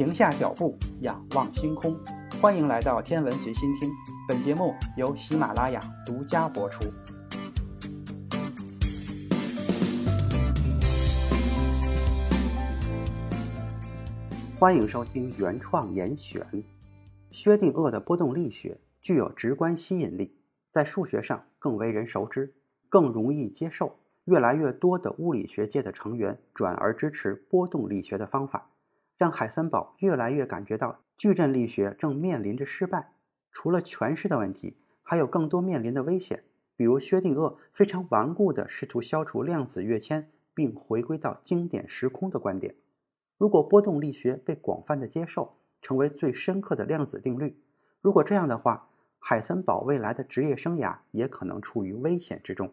停下脚步，仰望星空。欢迎来到天文随心听，本节目由喜马拉雅独家播出。欢迎收听原创严选。薛定谔的波动力学具有直观吸引力，在数学上更为人熟知，更容易接受。越来越多的物理学界的成员转而支持波动力学的方法，让海森堡越来越感觉到矩阵力学正面临着失败。除了诠释的问题，还有更多面临的危险，比如薛定谔非常顽固地试图消除量子跃迁，并回归到经典时空的观点。如果波动力学被广泛的接受，成为最深刻的量子定律，如果这样的话，海森堡未来的职业生涯也可能处于危险之中。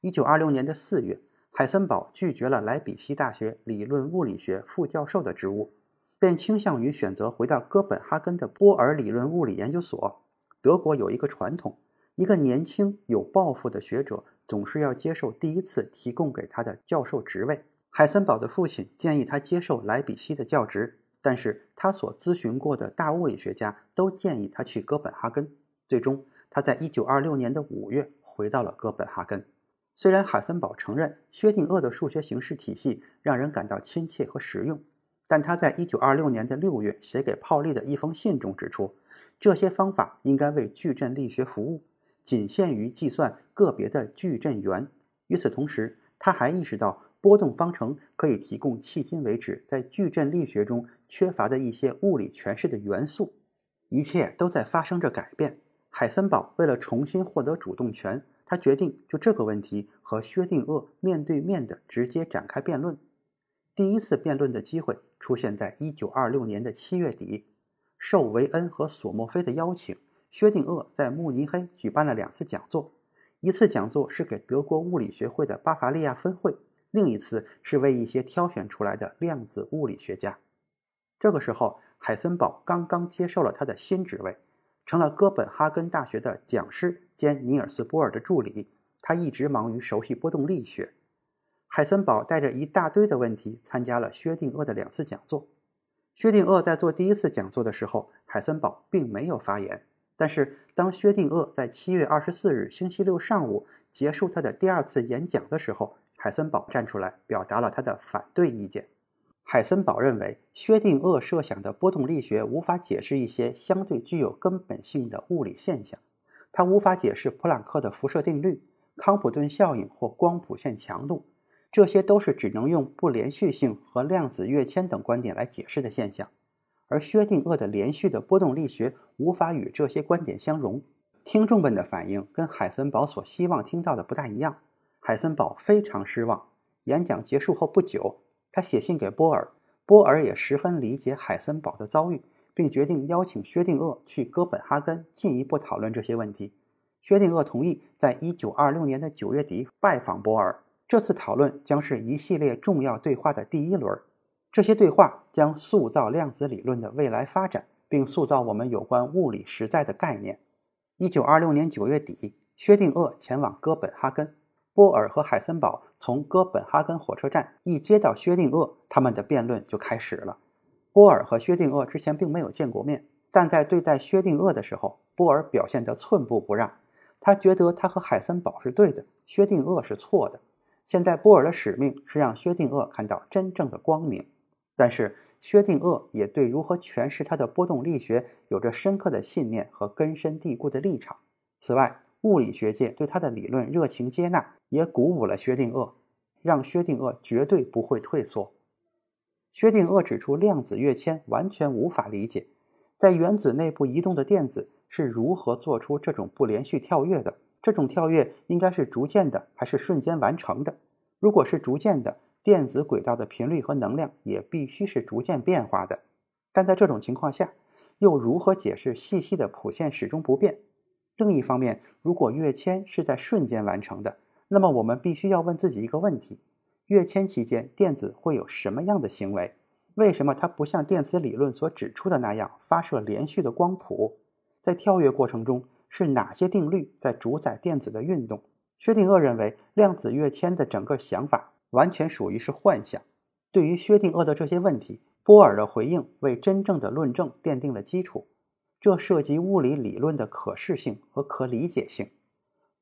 一九二六年的四月，海森堡拒绝了莱比锡大学理论物理学副教授的职务，便倾向于选择回到哥本哈根的波尔理论物理研究所。德国有一个传统，一个年轻有抱负的学者总是要接受第一次提供给他的教授职位。海森堡的父亲建议他接受莱比锡的教职，但是他所咨询过的大物理学家都建议他去哥本哈根。最终，他在一九二六年的五月回到了哥本哈根。虽然海森堡承认薛定谔的数学形式体系让人感到亲切和实用，但他在1926年的6月写给泡利的一封信中指出，这些方法应该为矩阵力学服务，仅限于计算个别的矩阵元。与此同时，他还意识到波动方程可以提供迄今为止在矩阵力学中缺乏的一些物理诠释的元素。一切都在发生着改变。海森堡为了重新获得主动权。他决定就这个问题和薛定谔面对面的直接展开辩论。第一次辩论的机会出现在1926年的七月底，受维恩和索莫菲的邀请，薛定谔在慕尼黑举办了两次讲座。一次讲座是给德国物理学会的巴伐利亚分会，另一次是为一些挑选出来的量子物理学家。这个时候，海森堡刚刚接受了他的新职位。成了哥本哈根大学的讲师兼尼尔斯·波尔的助理，他一直忙于熟悉波动力学。海森堡带着一大堆的问题参加了薛定谔的两次讲座。薛定谔在做第一次讲座的时候，海森堡并没有发言。但是当薛定谔在七月二十四日星期六上午结束他的第二次演讲的时候，海森堡站出来表达了他的反对意见。海森堡认为，薛定谔设想的波动力学无法解释一些相对具有根本性的物理现象。它无法解释普朗克的辐射定律、康普顿效应或光谱线强度，这些都是只能用不连续性和量子跃迁等观点来解释的现象。而薛定谔的连续的波动力学无法与这些观点相容。听众们的反应跟海森堡所希望听到的不大一样。海森堡非常失望。演讲结束后不久。他写信给波尔，波尔也十分理解海森堡的遭遇，并决定邀请薛定谔去哥本哈根进一步讨论这些问题。薛定谔同意在一九二六年的九月底拜访波尔。这次讨论将是一系列重要对话的第一轮，这些对话将塑造量子理论的未来发展，并塑造我们有关物理实在的概念。一九二六年九月底，薛定谔前往哥本哈根。波尔和海森堡从哥本哈根火车站一接到薛定谔，他们的辩论就开始了。波尔和薛定谔之前并没有见过面，但在对待薛定谔的时候，波尔表现得寸步不让。他觉得他和海森堡是对的，薛定谔是错的。现在波尔的使命是让薛定谔看到真正的光明，但是薛定谔也对如何诠释他的波动力学有着深刻的信念和根深蒂固的立场。此外，物理学界对他的理论热情接纳，也鼓舞了薛定谔，让薛定谔绝对不会退缩。薛定谔指出，量子跃迁完全无法理解，在原子内部移动的电子是如何做出这种不连续跳跃的？这种跳跃应该是逐渐的，还是瞬间完成的？如果是逐渐的，电子轨道的频率和能量也必须是逐渐变化的。但在这种情况下，又如何解释细细的谱线始终不变？另一方面，如果跃迁是在瞬间完成的，那么我们必须要问自己一个问题：跃迁期间电子会有什么样的行为？为什么它不像电磁理论所指出的那样发射连续的光谱？在跳跃过程中，是哪些定律在主宰电子的运动？薛定谔认为，量子跃迁的整个想法完全属于是幻想。对于薛定谔的这些问题，波尔的回应为真正的论证奠定了基础。这涉及物理理论的可视性和可理解性。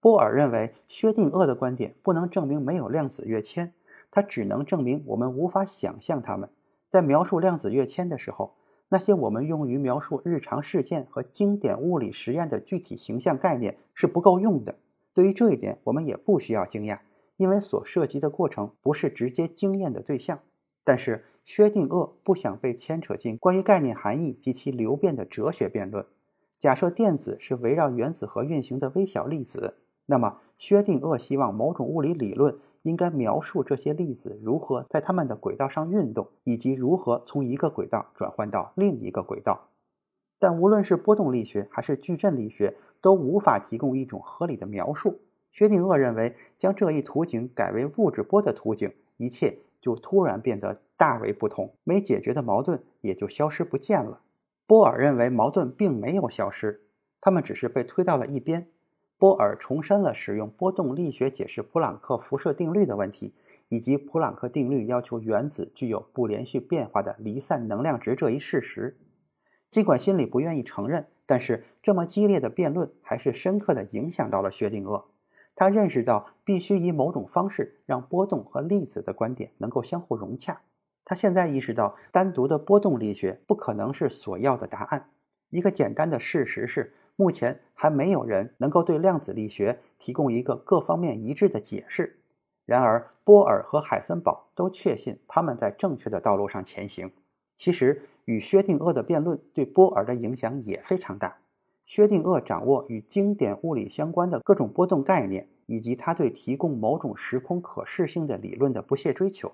波尔认为，薛定谔的观点不能证明没有量子跃迁，它只能证明我们无法想象它们。在描述量子跃迁的时候，那些我们用于描述日常事件和经典物理实验的具体形象概念是不够用的。对于这一点，我们也不需要惊讶，因为所涉及的过程不是直接经验的对象。但是，薛定谔不想被牵扯进关于概念含义及其流变的哲学辩论。假设电子是围绕原子核运行的微小粒子，那么薛定谔希望某种物理理论应该描述这些粒子如何在它们的轨道上运动，以及如何从一个轨道转换到另一个轨道。但无论是波动力学还是矩阵力学，都无法提供一种合理的描述。薛定谔认为，将这一图景改为物质波的图景，一切。就突然变得大为不同，没解决的矛盾也就消失不见了。波尔认为矛盾并没有消失，他们只是被推到了一边。波尔重申了使用波动力学解释普朗克辐射定律的问题，以及普朗克定律要求原子具有不连续变化的离散能量值这一事实。尽管心里不愿意承认，但是这么激烈的辩论还是深刻地影响到了薛定谔。他认识到必须以某种方式让波动和粒子的观点能够相互融洽。他现在意识到，单独的波动力学不可能是所要的答案。一个简单的事实是，目前还没有人能够对量子力学提供一个各方面一致的解释。然而，波尔和海森堡都确信他们在正确的道路上前行。其实，与薛定谔的辩论对波尔的影响也非常大。薛定谔掌握与经典物理相关的各种波动概念，以及他对提供某种时空可视性的理论的不懈追求，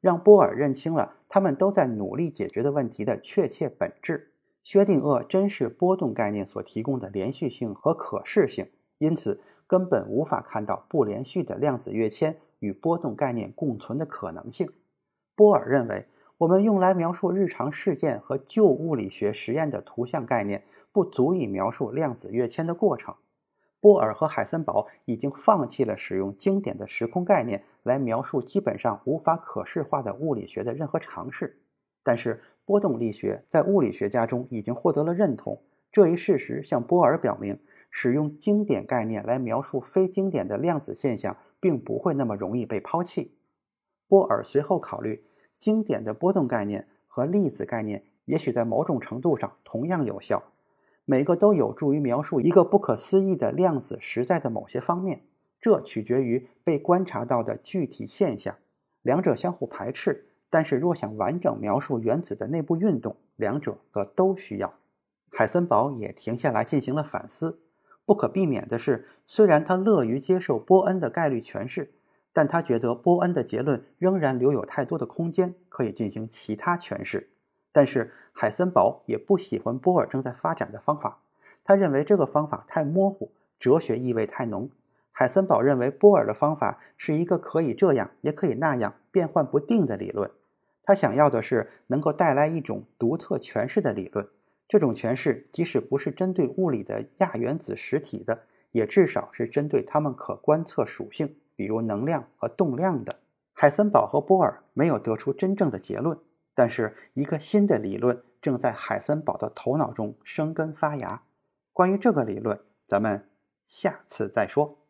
让波尔认清了他们都在努力解决的问题的确切本质。薛定谔珍视波动概念所提供的连续性和可视性，因此根本无法看到不连续的量子跃迁与波动概念共存的可能性。波尔认为。我们用来描述日常事件和旧物理学实验的图像概念，不足以描述量子跃迁的过程。波尔和海森堡已经放弃了使用经典的时空概念来描述基本上无法可视化的物理学的任何尝试。但是，波动力学在物理学家中已经获得了认同。这一事实向波尔表明，使用经典概念来描述非经典的量子现象，并不会那么容易被抛弃。波尔随后考虑。经典的波动概念和粒子概念也许在某种程度上同样有效，每个都有助于描述一个不可思议的量子实在的某些方面。这取决于被观察到的具体现象，两者相互排斥。但是若想完整描述原子的内部运动，两者则都需要。海森堡也停下来进行了反思。不可避免的是，虽然他乐于接受波恩的概率诠释。但他觉得波恩的结论仍然留有太多的空间，可以进行其他诠释。但是海森堡也不喜欢波尔正在发展的方法，他认为这个方法太模糊，哲学意味太浓。海森堡认为波尔的方法是一个可以这样也可以那样变幻不定的理论。他想要的是能够带来一种独特诠释的理论，这种诠释即使不是针对物理的亚原子实体的，也至少是针对它们可观测属性。比如能量和动量的，海森堡和波尔没有得出真正的结论，但是一个新的理论正在海森堡的头脑中生根发芽。关于这个理论，咱们下次再说。